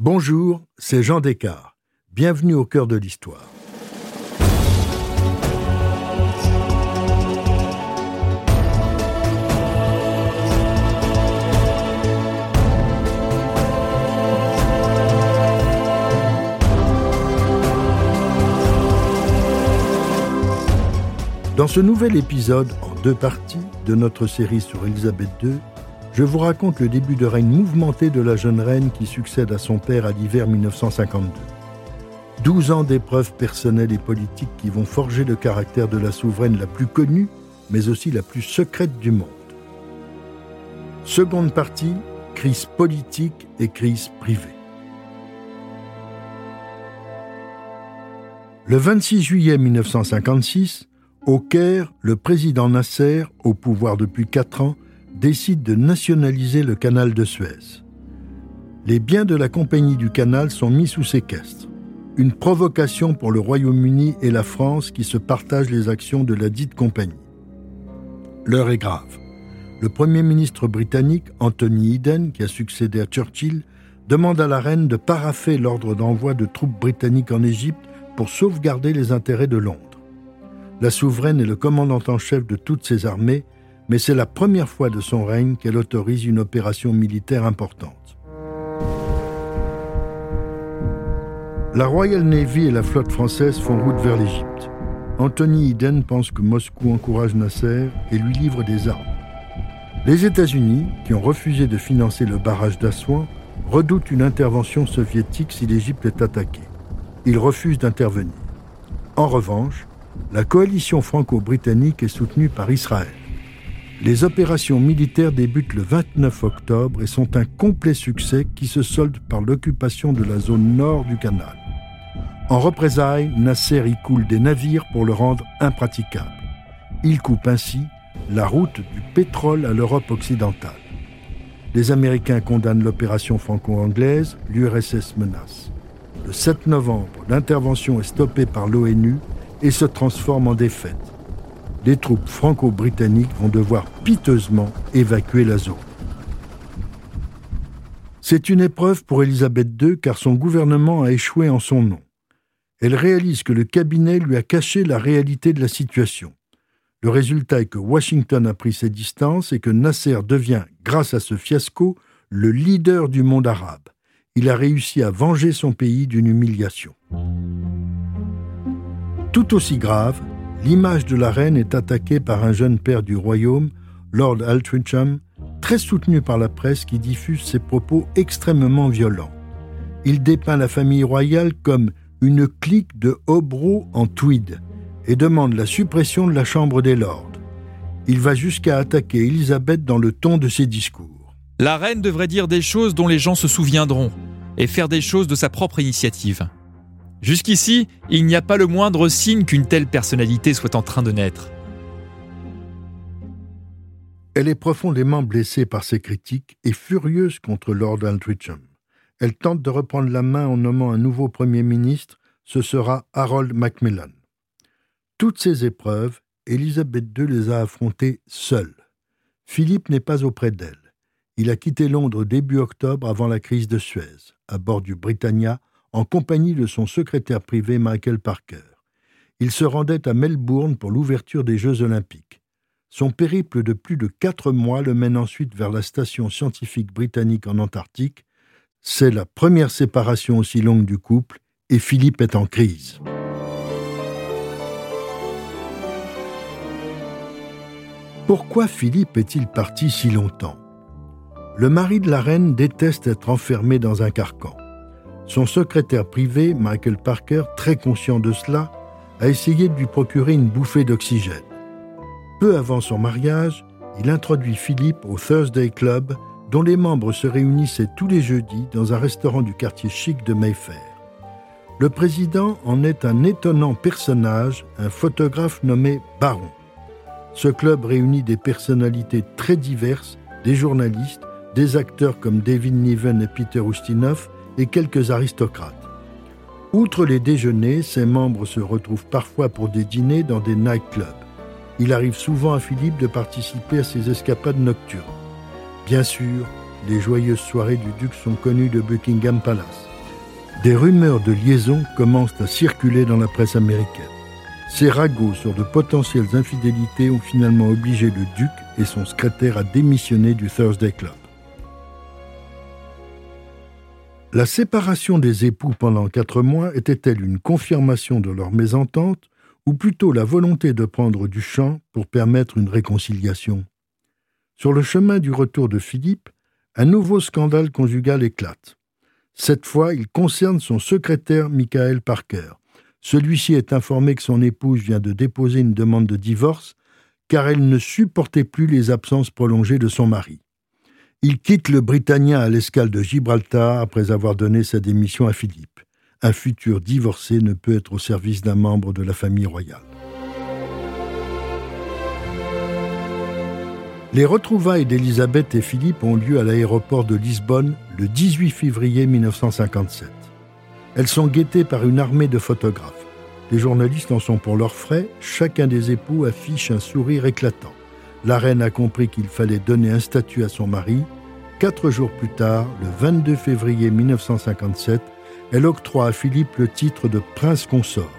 Bonjour, c'est Jean Descartes. Bienvenue au cœur de l'histoire. Dans ce nouvel épisode, en deux parties, de notre série sur Élisabeth II, je vous raconte le début de règne mouvementé de la jeune reine qui succède à son père à l'hiver 1952. Douze ans d'épreuves personnelles et politiques qui vont forger le caractère de la souveraine la plus connue, mais aussi la plus secrète du monde. Seconde partie, crise politique et crise privée. Le 26 juillet 1956, au Caire, le président Nasser, au pouvoir depuis quatre ans, décide de nationaliser le canal de Suez. Les biens de la compagnie du canal sont mis sous séquestre. Une provocation pour le Royaume-Uni et la France qui se partagent les actions de la dite compagnie. L'heure est grave. Le Premier ministre britannique, Anthony Eden, qui a succédé à Churchill, demande à la reine de paraffer l'ordre d'envoi de troupes britanniques en Égypte pour sauvegarder les intérêts de Londres. La souveraine est le commandant en chef de toutes ses armées, mais c'est la première fois de son règne qu'elle autorise une opération militaire importante. La Royal Navy et la flotte française font route vers l'Égypte. Anthony Eden pense que Moscou encourage Nasser et lui livre des armes. Les États-Unis, qui ont refusé de financer le barrage d'Assouan, redoutent une intervention soviétique si l'Égypte est attaquée. Ils refusent d'intervenir. En revanche, la coalition franco-britannique est soutenue par Israël. Les opérations militaires débutent le 29 octobre et sont un complet succès qui se solde par l'occupation de la zone nord du canal. En représailles, Nasser y coule des navires pour le rendre impraticable. Il coupe ainsi la route du pétrole à l'Europe occidentale. Les Américains condamnent l'opération franco-anglaise, l'URSS menace. Le 7 novembre, l'intervention est stoppée par l'ONU et se transforme en défaite. Les troupes franco-britanniques vont devoir piteusement évacuer la zone. C'est une épreuve pour Élisabeth II car son gouvernement a échoué en son nom. Elle réalise que le cabinet lui a caché la réalité de la situation. Le résultat est que Washington a pris ses distances et que Nasser devient, grâce à ce fiasco, le leader du monde arabe. Il a réussi à venger son pays d'une humiliation. Tout aussi grave, l'image de la reine est attaquée par un jeune père du royaume, Lord Altrincham, très soutenu par la presse qui diffuse ses propos extrêmement violents. Il dépeint la famille royale comme une clique de hobereaux en tweed et demande la suppression de la Chambre des Lords. Il va jusqu'à attaquer Elisabeth dans le ton de ses discours. La reine devrait dire des choses dont les gens se souviendront et faire des choses de sa propre initiative. Jusqu'ici, il n'y a pas le moindre signe qu'une telle personnalité soit en train de naître. Elle est profondément blessée par ces critiques et furieuse contre Lord Altrincham. Elle tente de reprendre la main en nommant un nouveau Premier ministre, ce sera Harold Macmillan. Toutes ces épreuves, Élisabeth II les a affrontées seule. Philippe n'est pas auprès d'elle. Il a quitté Londres début octobre avant la crise de Suez, à bord du Britannia, en compagnie de son secrétaire privé Michael Parker. Il se rendait à Melbourne pour l'ouverture des Jeux olympiques. Son périple de plus de quatre mois le mène ensuite vers la station scientifique britannique en Antarctique. C'est la première séparation aussi longue du couple et Philippe est en crise. Pourquoi Philippe est-il parti si longtemps? Le mari de la reine déteste être enfermé dans un carcan. Son secrétaire privé, Michael Parker, très conscient de cela, a essayé de lui procurer une bouffée d'oxygène. Peu avant son mariage, il introduit Philippe au Thursday Club, dont les membres se réunissaient tous les jeudis dans un restaurant du quartier chic de Mayfair. Le président en est un étonnant personnage, un photographe nommé Baron. Ce club réunit des personnalités très diverses, des journalistes, des acteurs comme David Niven et Peter Ustinov, et quelques aristocrates. Outre les déjeuners, ses membres se retrouvent parfois pour des dîners dans des nightclubs. Il arrive souvent à Philippe de participer à ces escapades nocturnes. Bien sûr, les joyeuses soirées du duc sont connues de Buckingham Palace. des rumeurs de liaison commencent à circuler dans la presse américaine. Ces ragots sur de potentielles infidélités ont finalement obligé le duc et son secrétaire à démissionner du Thursday Club. La séparation des époux pendant quatre mois était-elle une confirmation de leur mésentente ou plutôt la volonté de prendre du champ pour permettre une réconciliation? Sur le chemin du retour de Philippe, un nouveau scandale conjugal éclate. Cette fois, il concerne son secrétaire Michael Parker. Celui-ci est informé que son épouse vient de déposer une demande de divorce car elle ne supportait plus les absences prolongées de son mari. Il quitte le Britannia à l'escale de Gibraltar après avoir donné sa démission à Philippe. Un futur divorcé ne peut être au service d'un membre de la famille royale. Les retrouvailles d'Élisabeth et Philippe ont lieu à l'aéroport de Lisbonne le 18 février 1957. Elles sont guettées par une armée de photographes. Les journalistes en sont pour leurs frais, chacun des époux affiche un sourire éclatant la reine a compris qu'il fallait donner un statut à son mari. Quatre jours plus tard, le 22 février 1957, elle octroie à Philippe le titre de prince consort.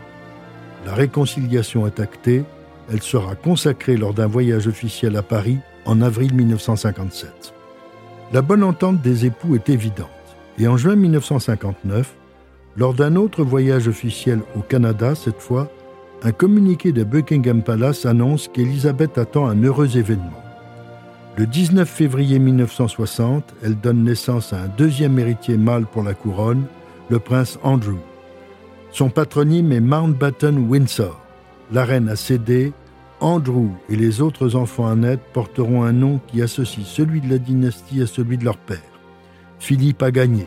La réconciliation est actée, elle sera consacrée lors d'un voyage officiel à Paris en avril 1957. La bonne entente des époux est évidente, et en juin 1959, lors d'un autre voyage officiel au Canada cette fois, un communiqué de Buckingham Palace annonce qu'Élisabeth attend un heureux événement. Le 19 février 1960, elle donne naissance à un deuxième héritier mâle pour la couronne, le prince Andrew. Son patronyme est Mountbatten Windsor. La reine a cédé. Andrew et les autres enfants à naître porteront un nom qui associe celui de la dynastie à celui de leur père. Philippe a gagné.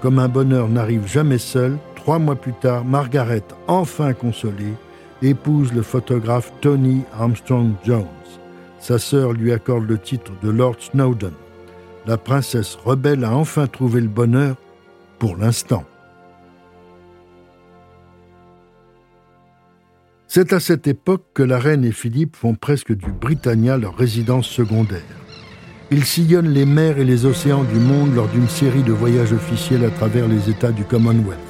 Comme un bonheur n'arrive jamais seul, trois mois plus tard, Margaret, enfin consolée, épouse le photographe Tony Armstrong Jones. Sa sœur lui accorde le titre de Lord Snowdon. La princesse rebelle a enfin trouvé le bonheur pour l'instant. C'est à cette époque que la reine et Philippe font presque du Britannia leur résidence secondaire. Ils sillonnent les mers et les océans du monde lors d'une série de voyages officiels à travers les États du Commonwealth.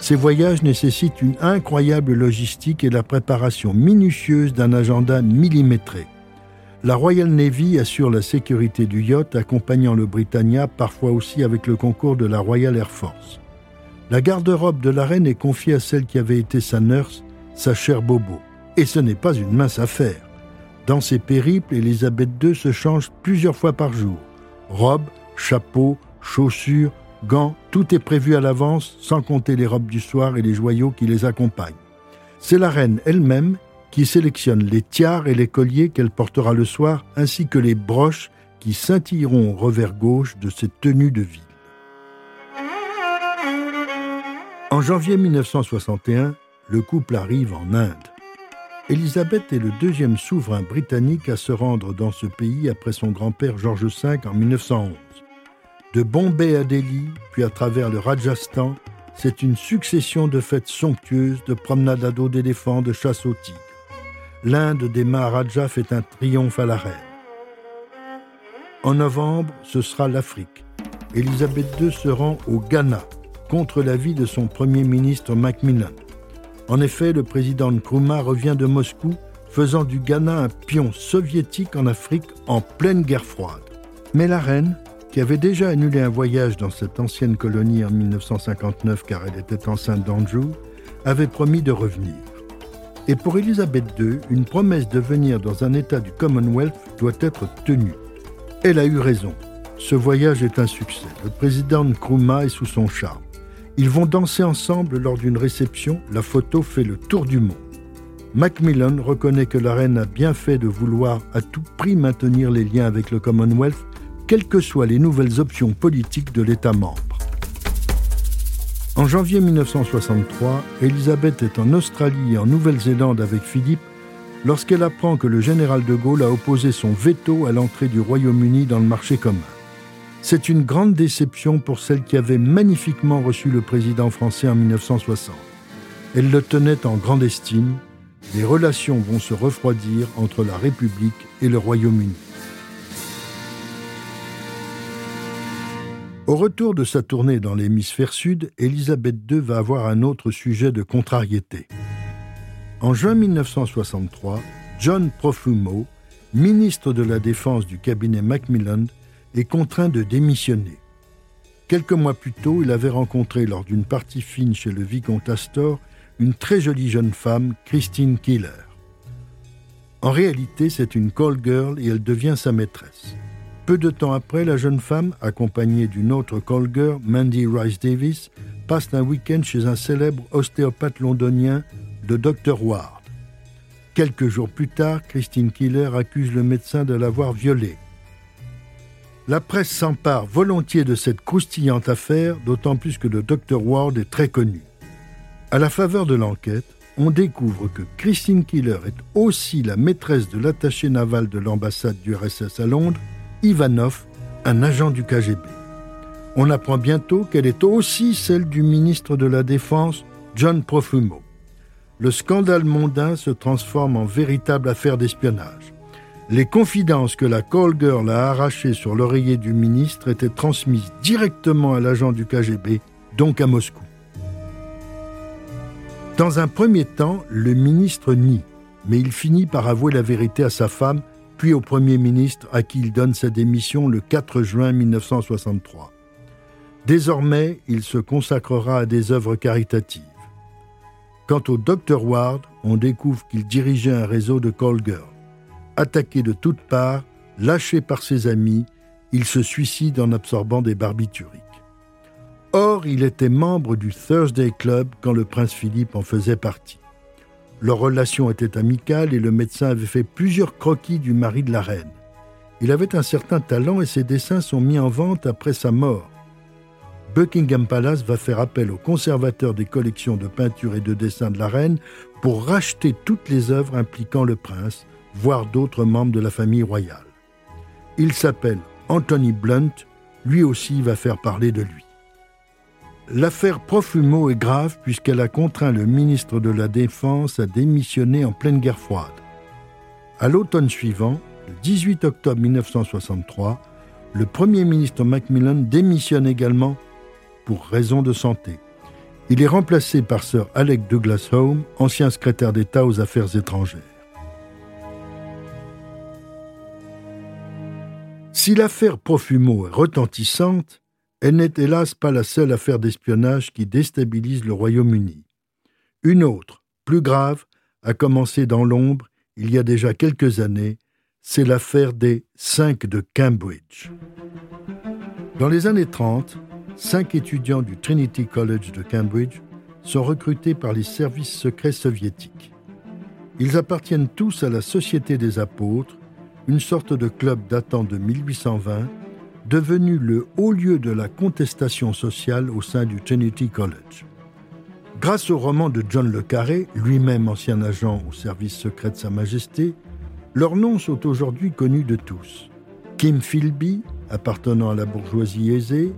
Ces voyages nécessitent une incroyable logistique et la préparation minutieuse d'un agenda millimétré. La Royal Navy assure la sécurité du yacht accompagnant le Britannia parfois aussi avec le concours de la Royal Air Force. La garde-robe de la reine est confiée à celle qui avait été sa nurse, sa chère Bobo. Et ce n'est pas une mince affaire. Dans ses périples, Elisabeth II se change plusieurs fois par jour. Robe, chapeau, chaussures, gants, tout est prévu à l'avance, sans compter les robes du soir et les joyaux qui les accompagnent. C'est la reine elle-même qui sélectionne les tiares et les colliers qu'elle portera le soir, ainsi que les broches qui scintilleront au revers gauche de cette tenue de ville. En janvier 1961, le couple arrive en Inde. Élisabeth est le deuxième souverain britannique à se rendre dans ce pays après son grand-père George V en 1911. De Bombay à Delhi, puis à travers le Rajasthan, c'est une succession de fêtes somptueuses, de promenades à dos d'éléphants, de chasse aux tigres. L'Inde des Maharajas fait un triomphe à la reine. En novembre, ce sera l'Afrique. Elisabeth II se rend au Ghana contre l'avis de son premier ministre Macmillan. En effet, le président Nkrumah revient de Moscou, faisant du Ghana un pion soviétique en Afrique en pleine guerre froide. Mais la reine, qui avait déjà annulé un voyage dans cette ancienne colonie en 1959 car elle était enceinte d'Andrew, avait promis de revenir. Et pour Elisabeth II, une promesse de venir dans un État du Commonwealth doit être tenue. Elle a eu raison. Ce voyage est un succès. Le président Nkrumah est sous son charme. Ils vont danser ensemble lors d'une réception. La photo fait le tour du monde. Macmillan reconnaît que la reine a bien fait de vouloir à tout prix maintenir les liens avec le Commonwealth quelles que soient les nouvelles options politiques de l'État membre. En janvier 1963, Elisabeth est en Australie et en Nouvelle-Zélande avec Philippe lorsqu'elle apprend que le général de Gaulle a opposé son veto à l'entrée du Royaume-Uni dans le marché commun. C'est une grande déception pour celle qui avait magnifiquement reçu le président français en 1960. Elle le tenait en grande estime. Les relations vont se refroidir entre la République et le Royaume-Uni. Au retour de sa tournée dans l'hémisphère sud, Élisabeth II va avoir un autre sujet de contrariété. En juin 1963, John Profumo, ministre de la Défense du cabinet Macmillan, est contraint de démissionner. Quelques mois plus tôt, il avait rencontré lors d'une partie fine chez le vicomte Astor une très jolie jeune femme, Christine Killer. En réalité, c'est une call girl et elle devient sa maîtresse. Peu de temps après, la jeune femme, accompagnée d'une autre call girl, Mandy Rice Davis, passe un week-end chez un célèbre ostéopathe londonien, de Dr. Ward. Quelques jours plus tard, Christine Killer accuse le médecin de l'avoir violée. La presse s'empare volontiers de cette croustillante affaire, d'autant plus que le Dr Ward est très connu. À la faveur de l'enquête, on découvre que Christine Killer est aussi la maîtresse de l'attaché naval de l'ambassade du RSS à Londres, Ivanov, un agent du KGB. On apprend bientôt qu'elle est aussi celle du ministre de la Défense, John Profumo. Le scandale mondain se transforme en véritable affaire d'espionnage. Les confidences que la call girl a arrachées sur l'oreiller du ministre étaient transmises directement à l'agent du KGB, donc à Moscou. Dans un premier temps, le ministre nie, mais il finit par avouer la vérité à sa femme, puis au Premier ministre à qui il donne sa démission le 4 juin 1963. Désormais, il se consacrera à des œuvres caritatives. Quant au Dr Ward, on découvre qu'il dirigeait un réseau de call girls. Attaqué de toutes parts, lâché par ses amis, il se suicide en absorbant des barbituriques. Or, il était membre du Thursday Club quand le prince Philippe en faisait partie. Leur relation était amicale et le médecin avait fait plusieurs croquis du mari de la reine. Il avait un certain talent et ses dessins sont mis en vente après sa mort. Buckingham Palace va faire appel au conservateur des collections de peintures et de dessins de la reine pour racheter toutes les œuvres impliquant le prince, voire d'autres membres de la famille royale. Il s'appelle Anthony Blunt, lui aussi va faire parler de lui. L'affaire Profumo est grave puisqu'elle a contraint le ministre de la Défense à démissionner en pleine guerre froide. À l'automne suivant, le 18 octobre 1963, le Premier ministre Macmillan démissionne également pour raison de santé. Il est remplacé par Sir Alec Douglas Home, ancien secrétaire d'État aux Affaires étrangères. Si l'affaire Profumo est retentissante, elle n'est hélas pas la seule affaire d'espionnage qui déstabilise le Royaume-Uni. Une autre, plus grave, a commencé dans l'ombre il y a déjà quelques années, c'est l'affaire des cinq de Cambridge. Dans les années 30, cinq étudiants du Trinity College de Cambridge sont recrutés par les services secrets soviétiques. Ils appartiennent tous à la Société des Apôtres, une sorte de club datant de 1820, devenu le haut lieu de la contestation sociale au sein du Trinity College. Grâce au roman de John Le Carré, lui-même ancien agent au service secret de Sa Majesté, leurs noms sont aujourd'hui connus de tous. Kim Philby, appartenant à la bourgeoisie aisée,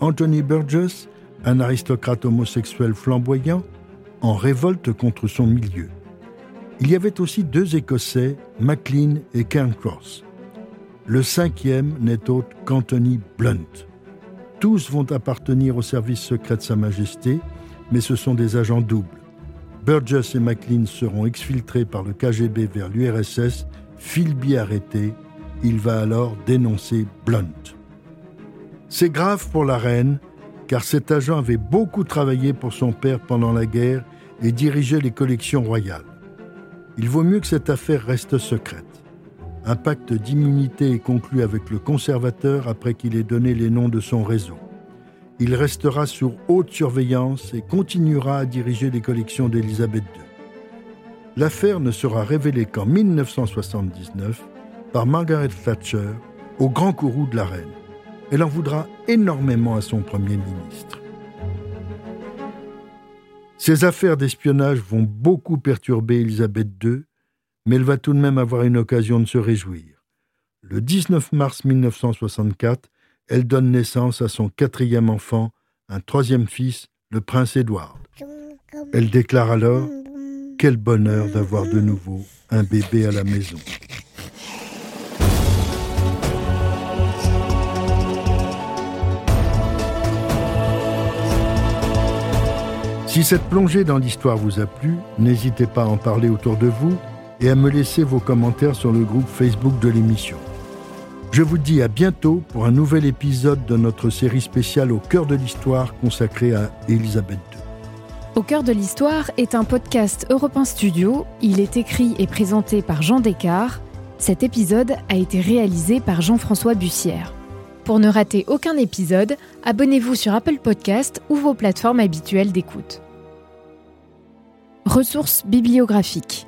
Anthony Burgess, un aristocrate homosexuel flamboyant, en révolte contre son milieu. Il y avait aussi deux Écossais, MacLean et Cairncross. Le cinquième n'est autre qu'Anthony Blunt. Tous vont appartenir au service secret de Sa Majesté, mais ce sont des agents doubles. Burgess et MacLean seront exfiltrés par le KGB vers l'URSS, Philby arrêté, il va alors dénoncer Blunt. C'est grave pour la reine, car cet agent avait beaucoup travaillé pour son père pendant la guerre et dirigeait les collections royales. Il vaut mieux que cette affaire reste secrète. Un pacte d'immunité est conclu avec le conservateur après qu'il ait donné les noms de son réseau. Il restera sous haute surveillance et continuera à diriger les collections d'Élisabeth II. L'affaire ne sera révélée qu'en 1979 par Margaret Thatcher au grand courroux de la reine. Elle en voudra énormément à son Premier ministre. Ces affaires d'espionnage vont beaucoup perturber Élisabeth II, mais elle va tout de même avoir une occasion de se réjouir. Le 19 mars 1964, elle donne naissance à son quatrième enfant, un troisième fils, le prince Édouard. Elle déclare alors Quel bonheur d'avoir de nouveau un bébé à la maison. Si cette plongée dans l'histoire vous a plu, n'hésitez pas à en parler autour de vous et à me laisser vos commentaires sur le groupe Facebook de l'émission. Je vous dis à bientôt pour un nouvel épisode de notre série spéciale Au cœur de l'histoire consacrée à Élisabeth II. Au cœur de l'histoire est un podcast Europe Studio. Il est écrit et présenté par Jean Descartes. Cet épisode a été réalisé par Jean-François Bussière. Pour ne rater aucun épisode, abonnez-vous sur Apple Podcast ou vos plateformes habituelles d'écoute. Ressources bibliographiques.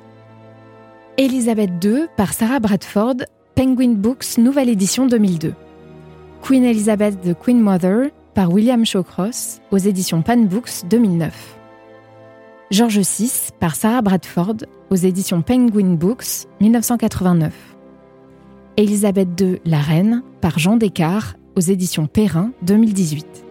Elisabeth II par Sarah Bradford, Penguin Books, nouvelle édition 2002. Queen Elizabeth the Queen Mother par William Shawcross aux éditions Pan Books 2009. George VI par Sarah Bradford aux éditions Penguin Books 1989. Elisabeth II, la reine par Jean Descartes aux éditions Perrin 2018.